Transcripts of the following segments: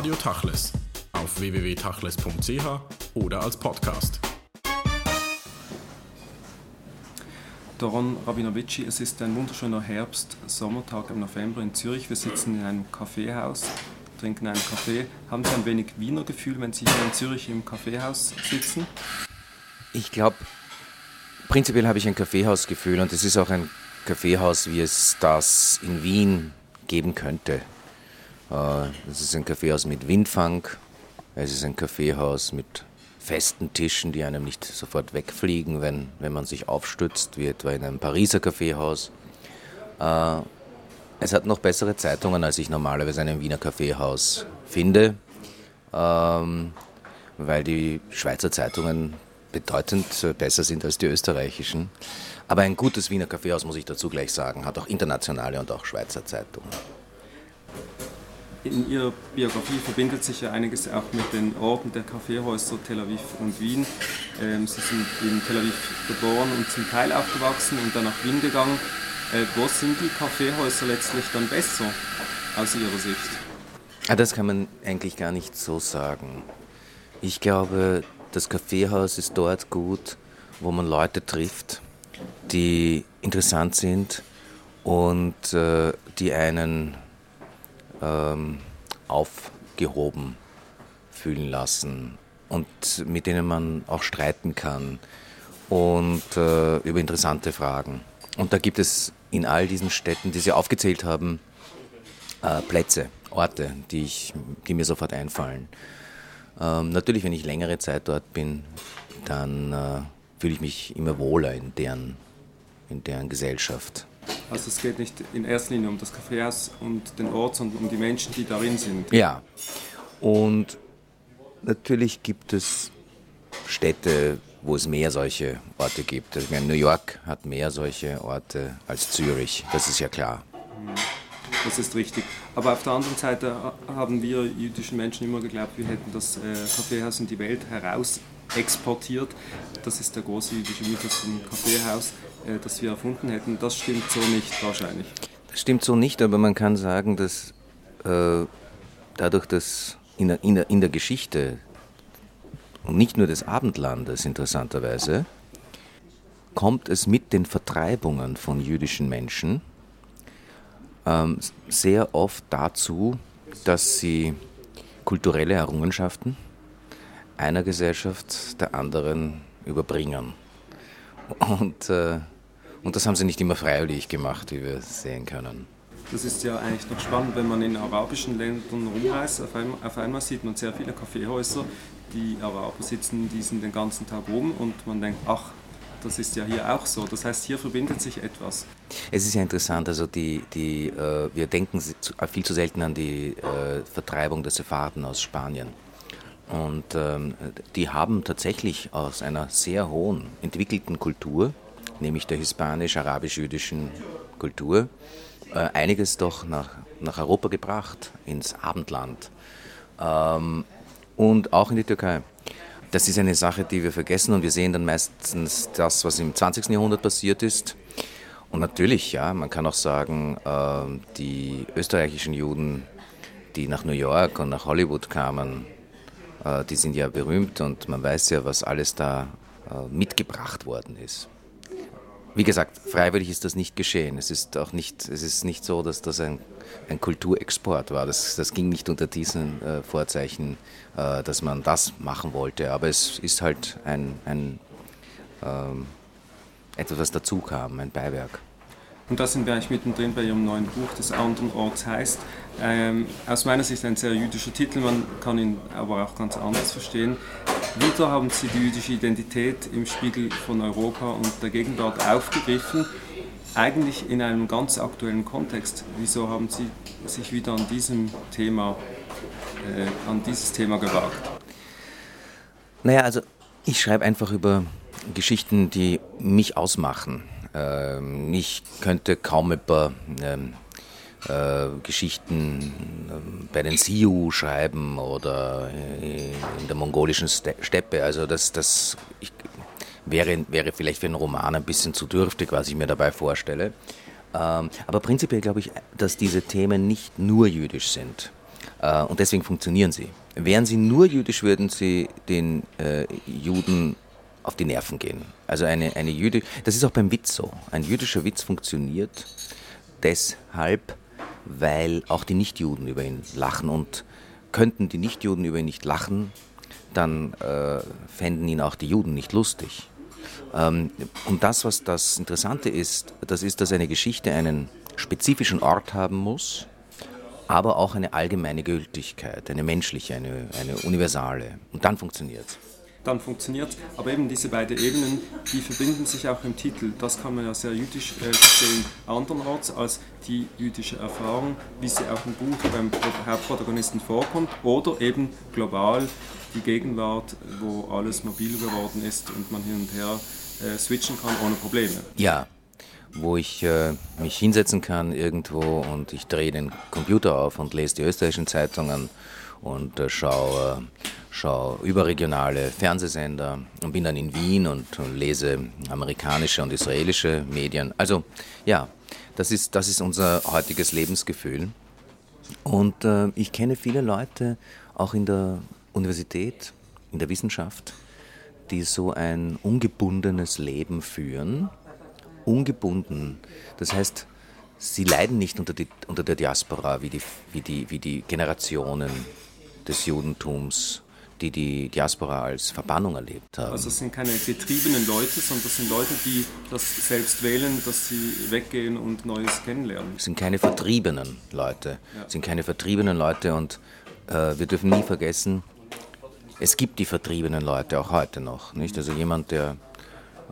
Radio Tachles auf www.tachles.ch oder als Podcast. Doron Rabinovici, es ist ein wunderschöner Herbst-Sommertag im November in Zürich. Wir sitzen in einem Kaffeehaus, trinken einen Kaffee. Haben Sie ein wenig Wiener Gefühl, wenn Sie hier in Zürich im Kaffeehaus sitzen? Ich glaube, prinzipiell habe ich ein Kaffeehausgefühl und es ist auch ein Kaffeehaus, wie es das in Wien geben könnte. Es ist ein Kaffeehaus mit Windfang, es ist ein Kaffeehaus mit festen Tischen, die einem nicht sofort wegfliegen, wenn, wenn man sich aufstützt, wie etwa in einem Pariser Kaffeehaus. Äh, es hat noch bessere Zeitungen, als ich normalerweise in einem Wiener Kaffeehaus finde, ähm, weil die Schweizer Zeitungen bedeutend besser sind als die österreichischen. Aber ein gutes Wiener Kaffeehaus, muss ich dazu gleich sagen, hat auch internationale und auch Schweizer Zeitungen. In Ihrer Biografie verbindet sich ja einiges auch mit den Orten der Kaffeehäuser Tel Aviv und Wien. Ähm, Sie sind in Tel Aviv geboren und zum Teil aufgewachsen und dann nach Wien gegangen. Äh, wo sind die Kaffeehäuser letztlich dann besser aus Ihrer Sicht? Ah, das kann man eigentlich gar nicht so sagen. Ich glaube, das Kaffeehaus ist dort gut, wo man Leute trifft, die interessant sind und äh, die einen ähm, aufgehoben fühlen lassen und mit denen man auch streiten kann und äh, über interessante Fragen. Und da gibt es in all diesen Städten, die Sie aufgezählt haben, äh, Plätze, Orte, die, ich, die mir sofort einfallen. Ähm, natürlich, wenn ich längere Zeit dort bin, dann äh, fühle ich mich immer wohler in deren, in deren Gesellschaft. Also es geht nicht in erster Linie um das Kaffeehaus und den Ort, sondern um die Menschen, die darin sind. Ja. Und natürlich gibt es Städte, wo es mehr solche Orte gibt. Ich meine, New York hat mehr solche Orte als Zürich, das ist ja klar. Das ist richtig. Aber auf der anderen Seite haben wir jüdischen Menschen immer geglaubt, wir hätten das äh, Kaffeehaus in die Welt heraus exportiert. Das ist der große jüdische Mythos vom Kaffeehaus. Äh, das wir erfunden hätten. Das stimmt so nicht wahrscheinlich. Das stimmt so nicht, aber man kann sagen, dass äh, dadurch, dass in der, in, der, in der Geschichte und nicht nur des Abendlandes interessanterweise, kommt es mit den Vertreibungen von jüdischen Menschen ähm, sehr oft dazu, dass sie kulturelle Errungenschaften einer Gesellschaft der anderen überbringen. Und, äh, und das haben sie nicht immer freiwillig gemacht, wie wir sehen können. Das ist ja eigentlich noch spannend, wenn man in arabischen Ländern rumreist. Auf einmal, auf einmal sieht man sehr viele Kaffeehäuser. Die Araber sitzen, die sind den ganzen Tag rum und man denkt, ach, das ist ja hier auch so. Das heißt, hier verbindet sich etwas. Es ist ja interessant, also die, die, äh, wir denken viel zu selten an die äh, Vertreibung der Sepharden aus Spanien. Und ähm, die haben tatsächlich aus einer sehr hohen, entwickelten Kultur, nämlich der hispanisch-arabisch-jüdischen Kultur, äh, einiges doch nach, nach Europa gebracht, ins Abendland ähm, und auch in die Türkei. Das ist eine Sache, die wir vergessen und wir sehen dann meistens das, was im 20. Jahrhundert passiert ist. Und natürlich, ja, man kann auch sagen, äh, die österreichischen Juden, die nach New York und nach Hollywood kamen, die sind ja berühmt und man weiß ja, was alles da äh, mitgebracht worden ist. Wie gesagt, freiwillig ist das nicht geschehen. Es ist auch nicht, es ist nicht so, dass das ein, ein Kulturexport war. Das, das ging nicht unter diesen äh, Vorzeichen, äh, dass man das machen wollte. Aber es ist halt ein, ein ähm, etwas, was dazu kam, ein Beiwerk. Und da sind wir eigentlich mittendrin bei Ihrem neuen Buch, das anderen Orts heißt. Ähm, aus meiner Sicht ein sehr jüdischer Titel, man kann ihn aber auch ganz anders verstehen. Wieder haben Sie die jüdische Identität im Spiegel von Europa und der Gegenwart aufgegriffen, eigentlich in einem ganz aktuellen Kontext. Wieso haben Sie sich wieder an diesem Thema, äh, an dieses Thema gewagt? Naja, also ich schreibe einfach über Geschichten, die mich ausmachen ähm, ich könnte kaum über ähm, äh, Geschichten ähm, bei den Sioux schreiben oder in der mongolischen Steppe. Also das, das ich, wäre, wäre vielleicht für einen Roman ein bisschen zu dürftig, was ich mir dabei vorstelle. aber prinzipiell glaube ich, dass diese Themen nicht nur jüdisch sind, Äh, und deswegen funktionieren sie. Wären sie nur jüdisch, würden sie den äh, Juden auf die Nerven gehen. Also eine, eine Jüdi das ist auch beim Witz so. Ein jüdischer Witz funktioniert deshalb, weil auch die Nichtjuden über ihn lachen. Und könnten die Nichtjuden über ihn nicht lachen, dann äh, fänden ihn auch die Juden nicht lustig. Ähm, und das, was das Interessante ist, das ist, dass eine Geschichte einen spezifischen Ort haben muss, aber auch eine allgemeine Gültigkeit, eine menschliche, eine, eine universale. Und dann funktioniert es dann funktioniert. Aber eben diese beiden Ebenen, die verbinden sich auch im Titel. Das kann man ja sehr jüdisch äh, verstehen, andernorts als die jüdische Erfahrung, wie sie auch im Buch beim Hauptprotagonisten vorkommt, oder eben global die Gegenwart, wo alles mobil geworden ist und man hin und her äh, switchen kann ohne Probleme. Ja, wo ich äh, mich hinsetzen kann irgendwo und ich drehe den Computer auf und lese die österreichischen Zeitungen und äh, schaue, schaue überregionale Fernsehsender und bin dann in Wien und, lese amerikanische und israelische Medien. Also ja, das ist, das ist unser heutiges Lebensgefühl. Und äh, ich kenne viele Leute, auch in der Universität, in der Wissenschaft, die so ein ungebundenes Leben führen. Ungebunden. Das heißt, sie leiden nicht unter, die, unter der Diaspora wie die, wie, die, wie die Generationen des Judentums, die die Diaspora als Verbannung erlebt haben. Also es sind keine getriebenen Leute, sondern das sind Leute, die das selbst wählen, dass sie weggehen und Neues kennenlernen. Es sind keine vertriebenen Leute. Ja. Es sind keine vertriebenen Leute und äh, wir dürfen nie vergessen, es gibt die vertriebenen Leute auch heute noch. Nicht? Also jemand, der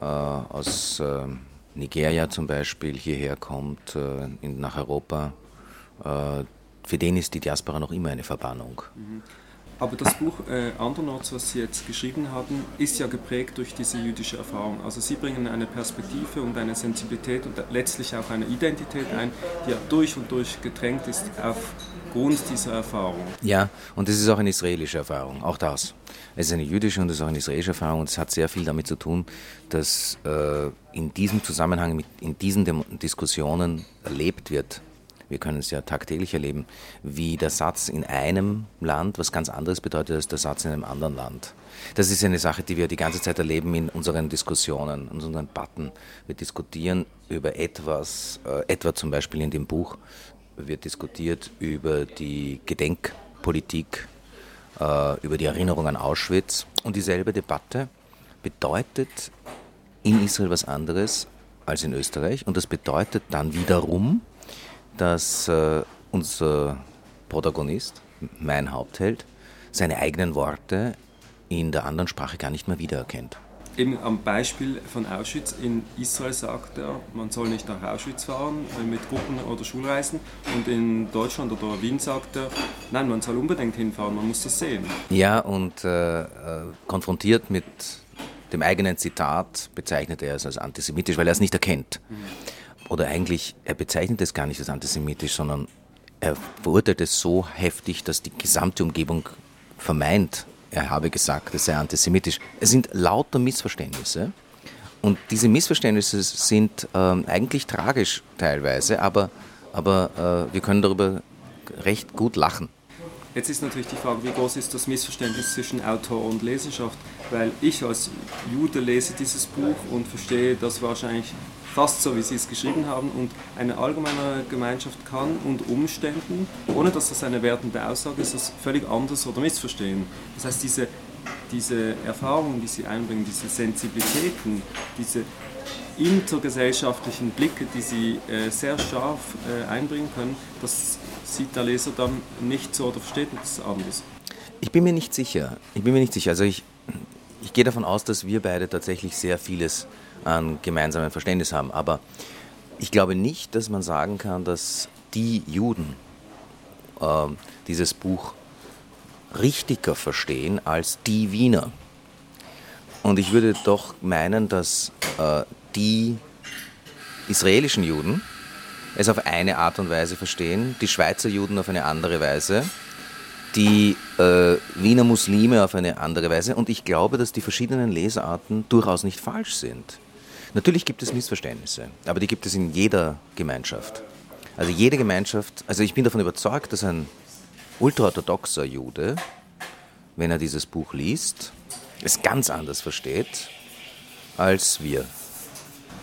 äh, aus äh, Nigeria zum Beispiel hierher kommt, äh, in, nach Europa, äh, für den ist die Diaspora noch immer eine Verbannung. Mhm. Aber das Buch äh, Andernorts, was Sie jetzt geschrieben haben, ist ja geprägt durch diese jüdische Erfahrung. Also Sie bringen eine Perspektive und eine Sensibilität und letztlich auch eine Identität ein, die ja durch und durch getränkt ist aufgrund dieser Erfahrung. Ja, und es ist auch eine israelische Erfahrung, auch das. Es ist eine jüdische und es ist auch eine israelische Erfahrung und es hat sehr viel damit zu tun, dass äh, in diesem Zusammenhang, mit, in diesen Dem Diskussionen erlebt wird, wir können es ja tagtäglich erleben, wie der Satz in einem Land was ganz anderes bedeutet als der Satz in einem anderen Land. Das ist eine Sache, die wir die ganze Zeit erleben in unseren Diskussionen, in unseren Debatten. Wir diskutieren über etwas, äh, etwa zum Beispiel in dem Buch wird diskutiert über die Gedenkpolitik, äh, über die Erinnerung an Auschwitz. Und dieselbe Debatte bedeutet in Israel was anderes als in Österreich. Und das bedeutet dann wiederum, dass äh, unser Protagonist, mein Hauptheld, seine eigenen Worte in der anderen Sprache gar nicht mehr wiedererkennt. Eben am Beispiel von Auschwitz in Israel sagt er, man soll nicht nach Auschwitz fahren äh, mit Gruppen oder Schulreisen. Und in Deutschland oder Wien sagt er, nein, man soll unbedingt hinfahren, man muss das sehen. Ja, und äh, äh konfrontiert mit dem eigenen Zitat bezeichnet er es als antisemitisch, weil er es nicht erkennt. Mhm oder eigentlich, er bezeichnet es gar nicht als antisemitisch, sondern er verurteilt es so heftig, dass die gesamte Umgebung vermeint, er habe gesagt, es sei antisemitisch. Es sind lauter Missverständnisse. Und diese Missverständnisse sind ähm, eigentlich tragisch teilweise, aber, aber äh, wir können darüber recht gut lachen. Jetzt ist natürlich die Frage, wie groß ist das Missverständnis zwischen Autor und Leserschaft? Weil ich als Jude lese dieses Buch und verstehe das wahrscheinlich fast so, wie Sie es geschrieben haben. Und eine allgemeine Gemeinschaft kann unter Umständen, ohne dass das eine wertende Aussage ist, das völlig anders oder missverstehen. Das heißt, diese, diese Erfahrungen, die Sie einbringen, diese Sensibilitäten, diese intergesellschaftlichen Blicke, die Sie äh, sehr scharf äh, einbringen können, das sieht der Leser dann nicht so oder versteht es anders. Ich bin mir nicht sicher. Ich bin mir nicht sicher. Also ich, ich gehe davon aus, dass wir beide tatsächlich sehr vieles an gemeinsamem Verständnis haben. Aber ich glaube nicht, dass man sagen kann, dass die Juden äh, dieses Buch richtiger verstehen als die Wiener. Und ich würde doch meinen, dass äh, die israelischen Juden es auf eine Art und Weise verstehen, die Schweizer Juden auf eine andere Weise, die äh, Wiener Muslime auf eine andere Weise. Und ich glaube, dass die verschiedenen Lesarten durchaus nicht falsch sind. Natürlich gibt es Missverständnisse, aber die gibt es in jeder Gemeinschaft. Also jede Gemeinschaft, also ich bin davon überzeugt, dass ein ultraorthodoxer Jude, wenn er dieses Buch liest, es ganz anders versteht als wir.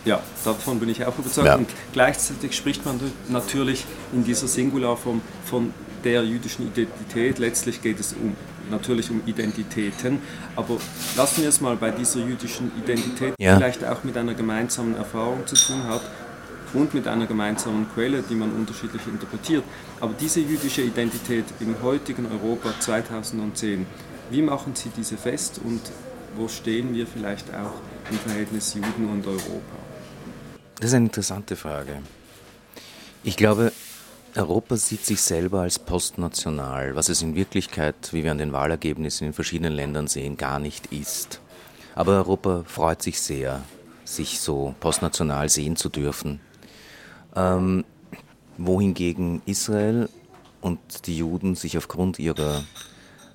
Ja, davon bin ich auch überzeugt. Ja. Und gleichzeitig spricht man natürlich in dieser Singularform von der jüdischen Identität. Letztlich geht es um, natürlich um Identitäten. Aber lassen wir es mal bei dieser jüdischen Identität, die ja. vielleicht auch mit einer gemeinsamen Erfahrung zu tun hat und mit einer gemeinsamen Quelle, die man unterschiedlich interpretiert. Aber diese jüdische Identität im heutigen Europa 2010, wie machen Sie diese fest und wo stehen wir vielleicht auch im Verhältnis Juden und Europa? Das ist eine interessante Frage. Ich glaube, Europa sieht sich selber als postnational, was es in Wirklichkeit, wie wir an den Wahlergebnissen in verschiedenen Ländern sehen, gar nicht ist. Aber Europa freut sich sehr, sich so postnational sehen zu dürfen. Ähm, wohingegen Israel und die Juden sich aufgrund ihrer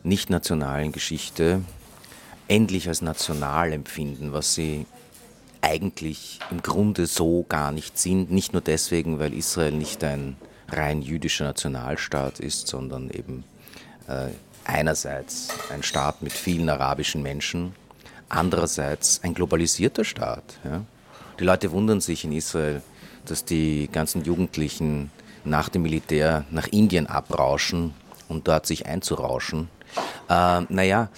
nicht nationalen Geschichte endlich als national empfinden, was sie eigentlich im Grunde so gar nicht sind. Nicht nur deswegen, weil Israel nicht ein rein jüdischer Nationalstaat ist, sondern eben äh, einerseits ein Staat mit vielen arabischen Menschen, andererseits ein globalisierter Staat. Ja. Die Leute wundern sich in Israel, dass die ganzen Jugendlichen nach dem Militär nach Indien abrauschen und dort sich einzurauschen. Äh, naja,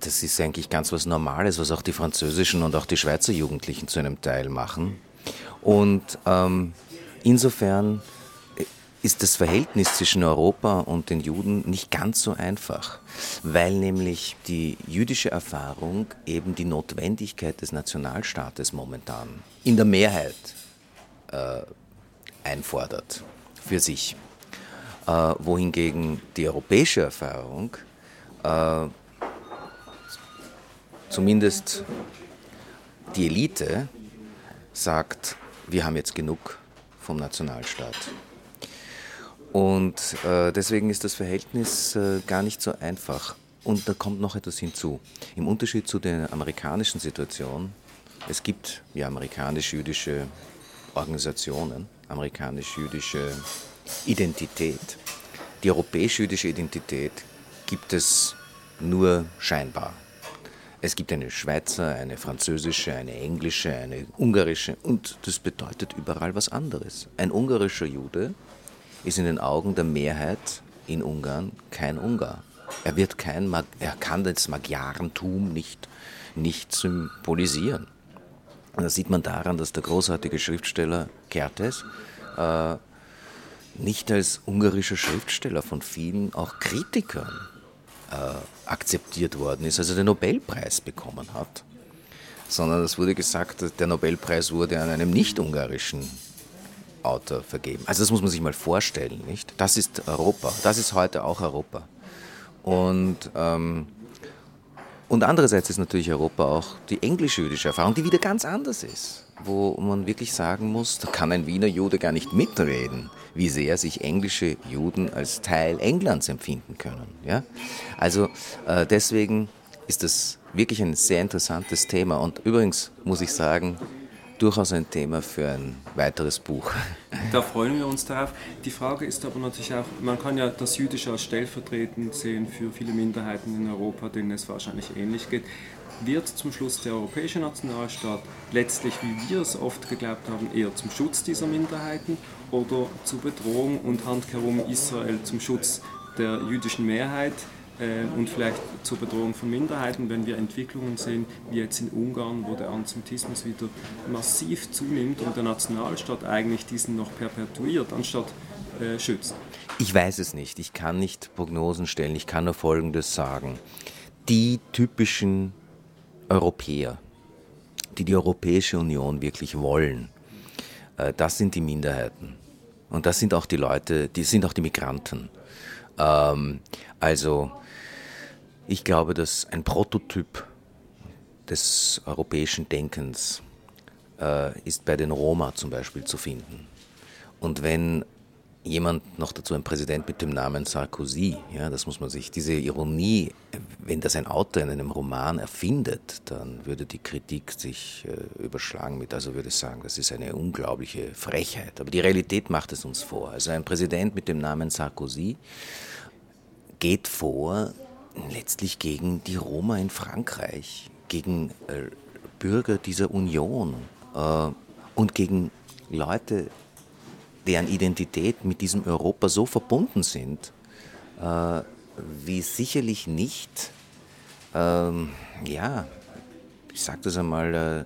das ist eigentlich ganz was Normales, was auch die französischen und auch die Schweizer Jugendlichen zu einem Teil machen. Und ähm, insofern ist das Verhältnis zwischen Europa und den Juden nicht ganz so einfach, weil nämlich die jüdische Erfahrung eben die Notwendigkeit des Nationalstaates momentan in der Mehrheit äh, einfordert für sich. Äh, wohingegen die europäische Erfahrung äh, zumindest die Elite sagt, wir haben jetzt genug vom Nationalstaat. Und äh, deswegen ist das Verhältnis äh, gar nicht so einfach. Und da kommt noch etwas hinzu. Im Unterschied zu der amerikanischen Situation, es gibt ja amerikanisch-jüdische Organisationen, amerikanisch-jüdische Identität. Die europäisch-jüdische Identität gibt es nur scheinbar. Es gibt eine Schweizer, eine französische, eine englische, eine ungarische und das bedeutet überall was anderes. Ein ungarischer Jude ist in den Augen der Mehrheit in Ungarn kein Ungar. Er, wird kein, er kann das Magyarentum nicht, nicht symbolisieren. Und das sieht man daran, dass der großartige Schriftsteller Kertes äh, nicht als ungarischer Schriftsteller von vielen auch Kritikern äh, akzeptiert worden ist, also den Nobelpreis bekommen hat, sondern es wurde gesagt, der Nobelpreis wurde an einem nicht-ungarischen Autor vergeben. Also das muss man sich mal vorstellen, nicht? Das ist Europa, das ist heute auch Europa. Und, ähm, und andererseits ist natürlich Europa auch die englisch-jüdische Erfahrung, die wieder ganz anders ist wo man wirklich sagen muss, da kann ein Wiener Jude gar nicht mitreden, wie sehr sich englische Juden als Teil Englands empfinden können. Ja? Also äh, deswegen ist das wirklich ein sehr interessantes Thema und übrigens muss ich sagen, durchaus ein Thema für ein weiteres Buch. Da freuen wir uns darauf. Die Frage ist aber natürlich auch, man kann ja das Jüdische als stellvertretend sehen für viele Minderheiten in Europa, denen es wahrscheinlich ähnlich geht wird zum Schluss der europäische Nationalstaat letztlich, wie wir es oft geglaubt haben, eher zum Schutz dieser Minderheiten oder zur Bedrohung und handkehrum Israel zum Schutz der jüdischen Mehrheit und vielleicht zur Bedrohung von Minderheiten, wenn wir Entwicklungen sehen, wie jetzt in Ungarn, wo der Antisemitismus wieder massiv zunimmt und der Nationalstaat eigentlich diesen noch perpetuiert, anstatt äh, schützt. Ich weiß es nicht. Ich kann nicht Prognosen stellen. Ich kann nur Folgendes sagen. Die typischen Europäer, die die Europäische Union wirklich wollen, äh, das sind die Minderheiten. Und das sind auch die Leute, die sind auch die Migranten. Ähm, also ich glaube, dass ein Prototyp des europäischen Denkens äh, ist bei den Roma zum Beispiel zu finden. Und wenn jemand, noch dazu ein Präsident mit dem Namen Sarkozy, ja, das muss man sich, diese Ironie, wenn das ein Autor in einem Roman erfindet, dann würde die Kritik sich äh, überschlagen mit, also würde ich sagen, das ist eine unglaubliche Frechheit. Aber die Realität macht es uns vor. Also ein Präsident mit dem Namen Sarkozy geht vor letztlich gegen die Roma in Frankreich, gegen äh, Bürger dieser Union äh, und gegen Leute, deren Identität mit diesem Europa so verbunden sind, äh, wie sicherlich nicht, ähm, ja, ich sage das einmal, äh,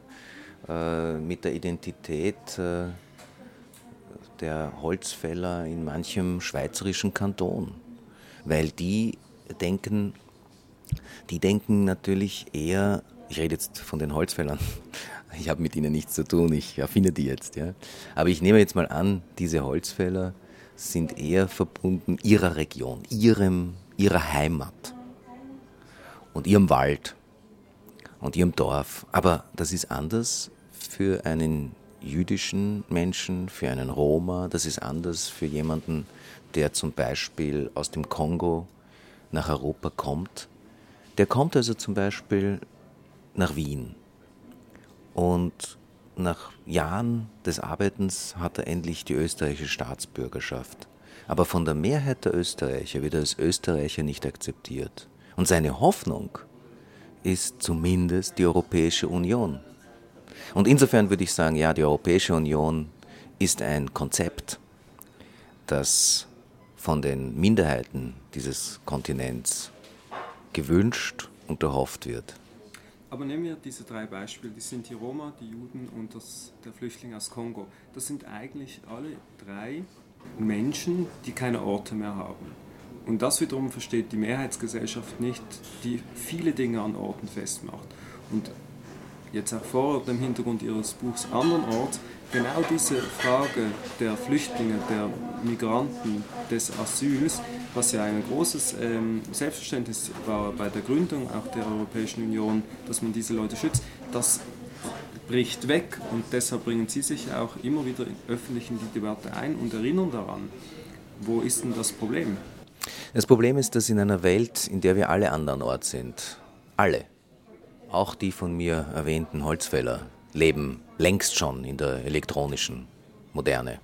äh, mit der Identität äh, der Holzfäller in manchem schweizerischen Kanton. Weil die denken, die denken natürlich eher, ich rede jetzt von den Holzfällern, ich habe mit ihnen nichts zu tun, ich erfinde die jetzt. Ja. Aber ich nehme jetzt mal an, diese Holzfäller sind eher verbunden ihrer Region, ihrem, ihrer Heimat und ihrem Wald und ihrem Dorf. Aber das ist anders für einen jüdischen Menschen, für einen Roma, das ist anders für jemanden, der zum Beispiel aus dem Kongo nach Europa kommt. Der kommt also zum Beispiel nach Wien und nach Jahren des Arbeitens hat er endlich die österreichische Staatsbürgerschaft. Aber von der Mehrheit der Österreicher wird er als Österreicher nicht akzeptiert. Und seine Hoffnung ist zumindest die Europäische Union. Und insofern würde ich sagen, ja, die Europäische Union ist ein Konzept, das von den Minderheiten dieses Kontinents gewünscht und erhofft wird. Aber nehmen wir diese drei Beispiele, die sind die Roma, die Juden und das, der Flüchtling aus Kongo. Das sind eigentlich alle drei Menschen, die keine Orte mehr haben. Und das wiederum versteht die Mehrheitsgesellschaft nicht, die viele Dinge an Orten festmacht. Und jetzt auch vor dem Hintergrund Ihres Buchs Andernorts, genau diese Frage der Flüchtlinge, der Migranten, des Asyls, was ja ein großes ähm, Selbstverständnis war bei der Gründung auch der Europäischen Union, dass man diese Leute schützt, das bricht weg und deshalb bringen Sie sich auch immer wieder öffentlich in die Debatte ein und erinnern daran, wo ist denn das Problem? Das Problem ist, dass in einer Welt, in der wir alle anderen Ort sind, alle, auch die von mir erwähnten Holzfäller leben längst schon in der elektronischen Moderne.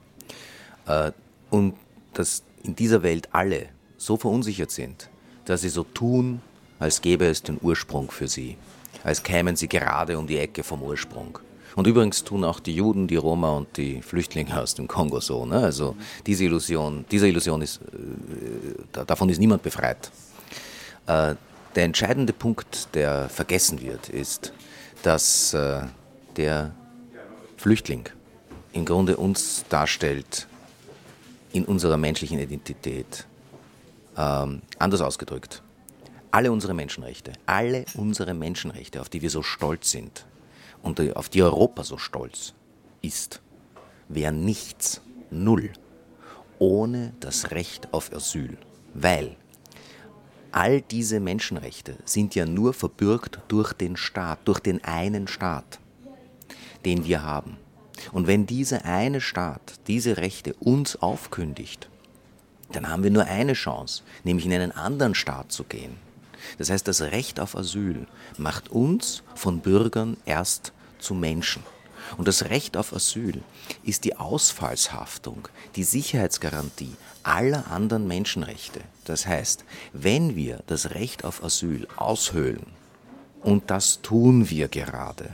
Äh, und dass in dieser Welt alle so verunsichert sind, dass sie so tun, als gäbe es den Ursprung für sie, als kämen sie gerade um die Ecke vom Ursprung. Und übrigens tun auch die Juden, die Roma und die Flüchtlinge aus dem Kongo so. Ne? Also diese Illusion, diese Illusion ist, äh, davon ist niemand befreit. Äh, der entscheidende Punkt, der vergessen wird, ist, dass äh, der Flüchtling im Grunde uns darstellt in unserer menschlichen Identität. Ähm, anders ausgedrückt, alle unsere Menschenrechte, alle unsere Menschenrechte, auf die wir so stolz sind und auf die Europa so stolz ist, wären nichts, null, ohne das Recht auf Asyl. Weil all diese Menschenrechte sind ja nur verbürgt durch den Staat, durch den einen Staat, den wir haben. Und wenn dieser eine Staat diese Rechte uns aufkündigt, dann haben wir nur eine Chance, nämlich in einen anderen Staat zu gehen. Das heißt, das Recht auf Asyl macht uns von Bürgern erst zu Menschen. Und das Recht auf Asyl ist die Ausfallshaftung, die Sicherheitsgarantie aller anderen Menschenrechte. Das heißt, wenn wir das Recht auf Asyl aushöhlen, und das tun wir gerade,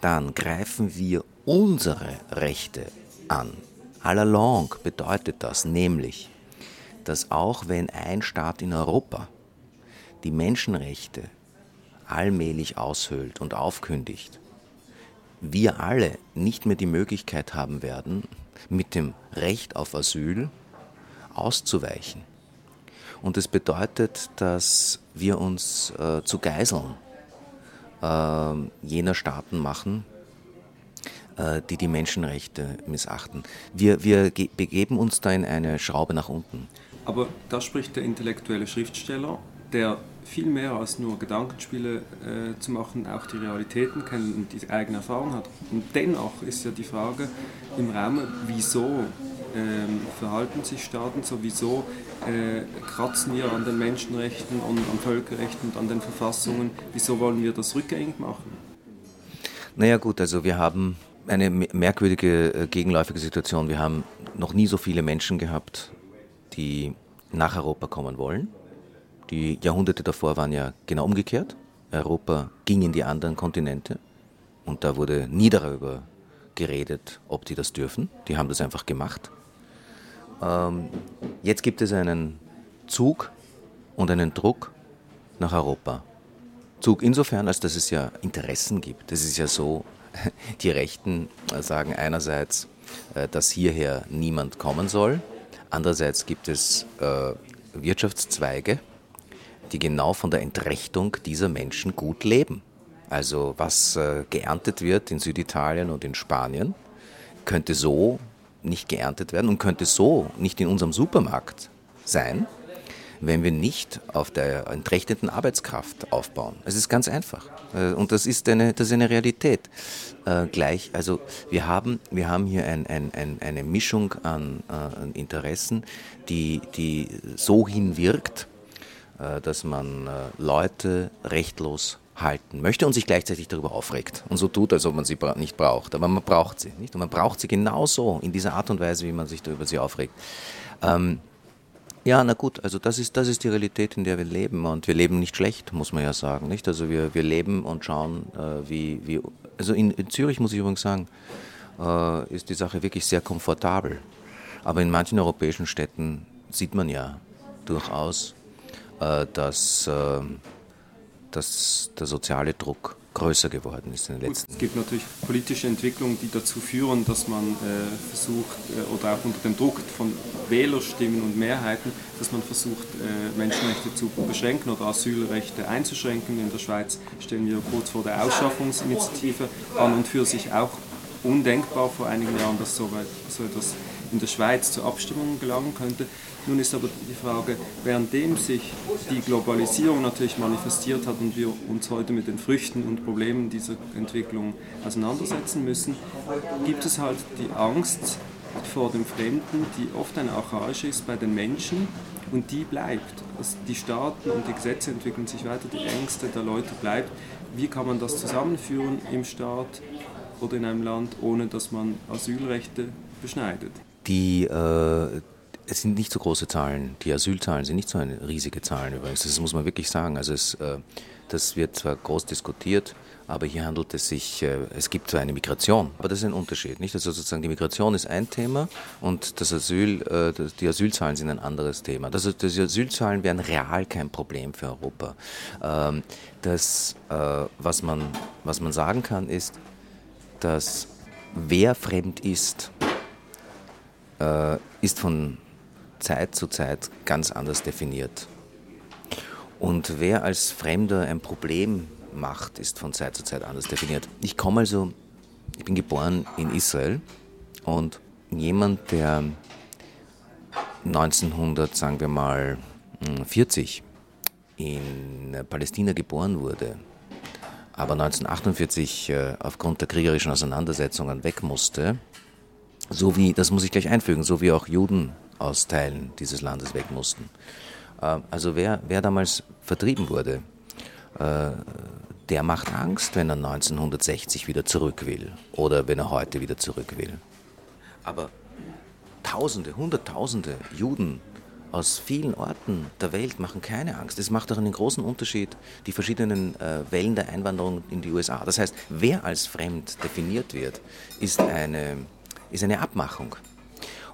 dann greifen wir unsere Rechte an. All along bedeutet das nämlich, dass auch wenn ein Staat in Europa die Menschenrechte allmählich aushöhlt und aufkündigt, wir alle nicht mehr die Möglichkeit haben werden, mit dem Recht auf Asyl auszuweichen. Und das bedeutet, dass wir uns äh, zu Geiseln äh, jener Staaten machen, äh, die die Menschenrechte missachten. Wir, wir begeben uns da in eine Schraube nach unten. Aber da spricht der intellektuelle Schriftsteller, der viel mehr als nur Gedankenspiele äh, zu machen, auch die Realitäten kennt und die eigene Erfahrung hat. Und dennoch ist ja die Frage im Raum, wieso ähm, verhalten sich Staaten so, wieso äh, kratzen wir an den Menschenrechten und an Völkerrechten und an den Verfassungen, wieso wollen wir das rückgängig machen? Naja gut, also wir haben eine merkwürdige, äh, gegenläufige Situation. Wir haben noch nie so viele Menschen gehabt, die nach Europa kommen wollen. Die Jahrhunderte davor waren ja genau umgekehrt. Europa ging in die anderen Kontinente und da wurde nie darüber geredet, ob die das dürfen. Die haben das einfach gemacht. Ähm, jetzt gibt es einen Zug und einen Druck nach Europa. Zug insofern, als dass es ja Interessen gibt. Es ist ja so, die Rechten sagen einerseits, äh, dass hierher niemand kommen soll. Andererseits gibt es äh, Wirtschaftszweige, die genau von der Entrechtung dieser Menschen gut leben. Also was äh, geerntet wird in Süditalien und in Spanien, könnte so nicht geerntet werden und könnte so nicht in unserem Supermarkt sein, wenn wir nicht auf der entrechteten Arbeitskraft aufbauen. Es ist ganz einfach. Äh, und das ist eine, das ist eine Realität. Äh, gleich, also wir haben, wir haben hier ein, ein, ein, eine Mischung an, an Interessen, die, die so hinwirkt, dass man äh, Leute rechtlos halten möchte und sich gleichzeitig darüber aufregt und so tut, als ob man sie nicht braucht. Aber man braucht sie nicht und man braucht sie genauso in dieser Art und Weise, wie man sich über sie aufregt. Ähm, ja, na gut, also das ist, das ist die Realität, in der wir leben und wir leben nicht schlecht, muss man ja sagen, nicht? Also wir, wir leben und schauen, äh, wie, wie, also in, in, Zürich muss ich übrigens sagen, äh, ist die Sache wirklich sehr komfortabel. Aber in manchen europäischen Städten sieht man ja durchaus, äh, dass, äh, dass der soziale Druck größer geworden ist in den letzten Jahren. Es gibt natürlich politische Entwicklungen, die dazu führen, dass man äh, versucht, äh, oder auch unter dem Druck von Wählerstimmen und Mehrheiten, dass man versucht, äh, Menschenrechte zu beschränken oder Asylrechte einzuschränken. In der Schweiz stehen wir kurz vor der Ausschaffungsinitiative an und für sich auch undenkbar vor einigen Jahren, dass so, weit, so etwas in der Schweiz zur Abstimmung gelangen könnte. Nun ist aber die Frage, währenddem sich die Globalisierung natürlich manifestiert hat und wir uns heute mit den Früchten und Problemen dieser Entwicklung auseinandersetzen müssen, gibt es halt die Angst vor dem Fremden, die oft eine archaische ist bei den Menschen und die bleibt. Also die Staaten und die Gesetze entwickeln sich weiter, die Ängste der Leute bleibt. Wie kann man das zusammenführen im Staat oder in einem Land, ohne dass man Asylrechte beschneidet? Die, äh, es sind nicht so große Zahlen. Die Asylzahlen sind nicht so eine riesige Zahlen übrigens. Das muss man wirklich sagen. Also es, äh, das wird zwar groß diskutiert, aber hier handelt es sich, äh, es gibt zwar eine Migration, aber das ist ein Unterschied. Nicht? Also sozusagen die Migration ist ein Thema und das Asyl, äh, die Asylzahlen sind ein anderes Thema. Das, die Asylzahlen wären real kein Problem für Europa. Ähm, das, äh, was, man, was man sagen kann, ist, dass wer fremd ist, äh, ist von Zeit zu Zeit ganz anders definiert. Und wer als Fremder ein Problem macht, ist von Zeit zu Zeit anders definiert. Ich komme also, ich bin geboren in Israel und jemand, der 1900, sagen wir mal, 40 in Palästina geboren wurde, aber 1948 äh, aufgrund der kriegerischen Auseinandersetzungen weg musste, so wie, das muss ich gleich einfügen, so wie auch Juden aus Teilen dieses Landes weg mussten. Äh, also wer, wer damals vertrieben wurde, äh, der macht Angst, wenn er 1960 wieder zurück will oder wenn er heute wieder zurück will. Aber Tausende, Hunderttausende Juden aus vielen Orten der Welt machen keine Angst. Es macht auch einen großen Unterschied, die verschiedenen äh, Wellen der Einwanderung in die USA. Das heißt, wer als fremd definiert wird, ist eine, ist eine Abmachung.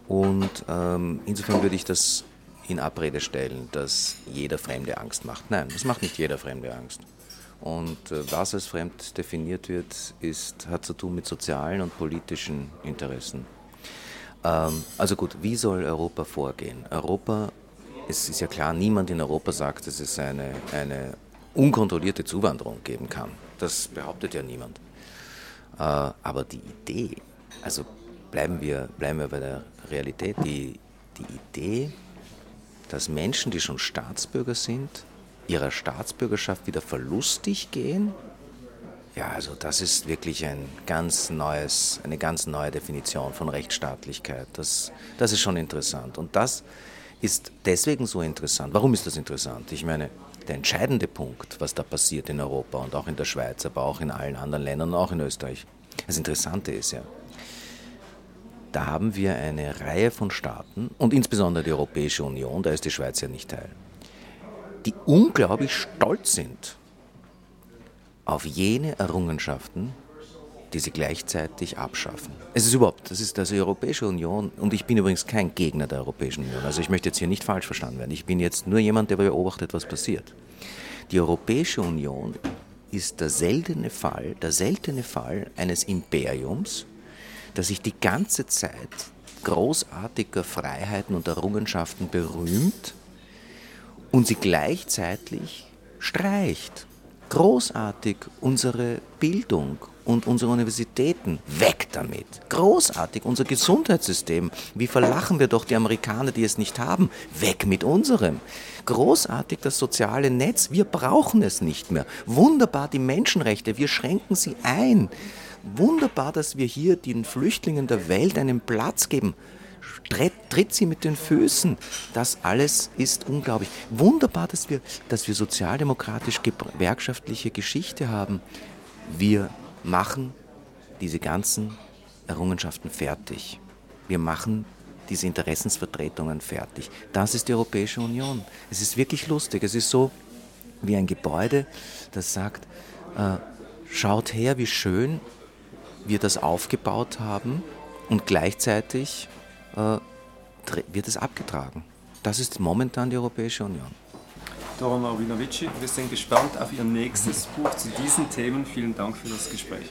Und ähm, insofern würde ich das in Abrede stellen, dass jeder Fremde Angst macht. Nein, das macht nicht jeder Fremde Angst. Und äh, was als fremd definiert wird, ist, hat zu tun mit sozialen und politischen Interessen. Ähm, also gut, wie soll Europa vorgehen? Europa, es ist ja klar, niemand in Europa sagt, dass es eine, eine unkontrollierte Zuwanderung geben kann. Das behauptet ja niemand. Äh, aber die Idee, also bleiben wir, bleiben wir bei der Realität, die, die Idee, dass Menschen, die schon Staatsbürger sind, ihrer Staatsbürgerschaft wieder verlustig gehen, ja, also das ist wirklich ein ganz neues, eine ganz neue Definition von Rechtsstaatlichkeit. Das, das ist schon interessant. Und das ist deswegen so interessant. Warum ist das interessant? Ich meine, der entscheidende Punkt, was da passiert in Europa und auch in der Schweiz, aber auch in allen anderen Ländern und auch in Österreich. Das Interessante ist ja, da haben wir eine Reihe von Staaten und insbesondere die Europäische Union, da ist die Schweiz ja nicht Teil, die unglaublich stolz sind auf jene Errungenschaften, die sie gleichzeitig abschaffen. Es ist überhaupt, das ist also die Europäische Union, und ich bin übrigens kein Gegner der Europäischen Union, also ich möchte jetzt hier nicht falsch verstanden werden, ich bin jetzt nur jemand, der beobachtet, was passiert. Die Europäische Union ist der seltene Fall, der seltene Fall eines Imperiums, das sich die ganze Zeit großartiger Freiheiten und Errungenschaften berühmt und sie gleichzeitig streicht. Großartig unsere Bildung und unsere Universitäten. Weg damit. Großartig unser Gesundheitssystem. Wie verlachen wir doch die Amerikaner, die es nicht haben? Weg mit unserem. Großartig das soziale Netz. Wir brauchen es nicht mehr. Wunderbar die Menschenrechte. Wir schränken sie ein. Wunderbar, dass wir hier den Flüchtlingen der Welt einen Platz geben. Tritt, tritt, sie mit den Füßen. Das alles ist unglaublich. Wunderbar, dass wir, dass wir sozialdemokratisch-gewerkschaftliche Geschichte haben. Wir machen diese ganzen Errungenschaften fertig. Wir machen diese Interessensvertretungen fertig. Das ist die Europäische Union. Es ist wirklich lustig. Es ist so wie ein Gebäude, das sagt, äh, schaut her, wie schön wir das aufgebaut haben und gleichzeitig äh, wird es abgetragen. Das ist momentan die Europäische Union. Dora Marvinovici, wir sind gespannt auf Ihr nächstes Buch zu diesen Themen. Vielen Dank für das Gespräch.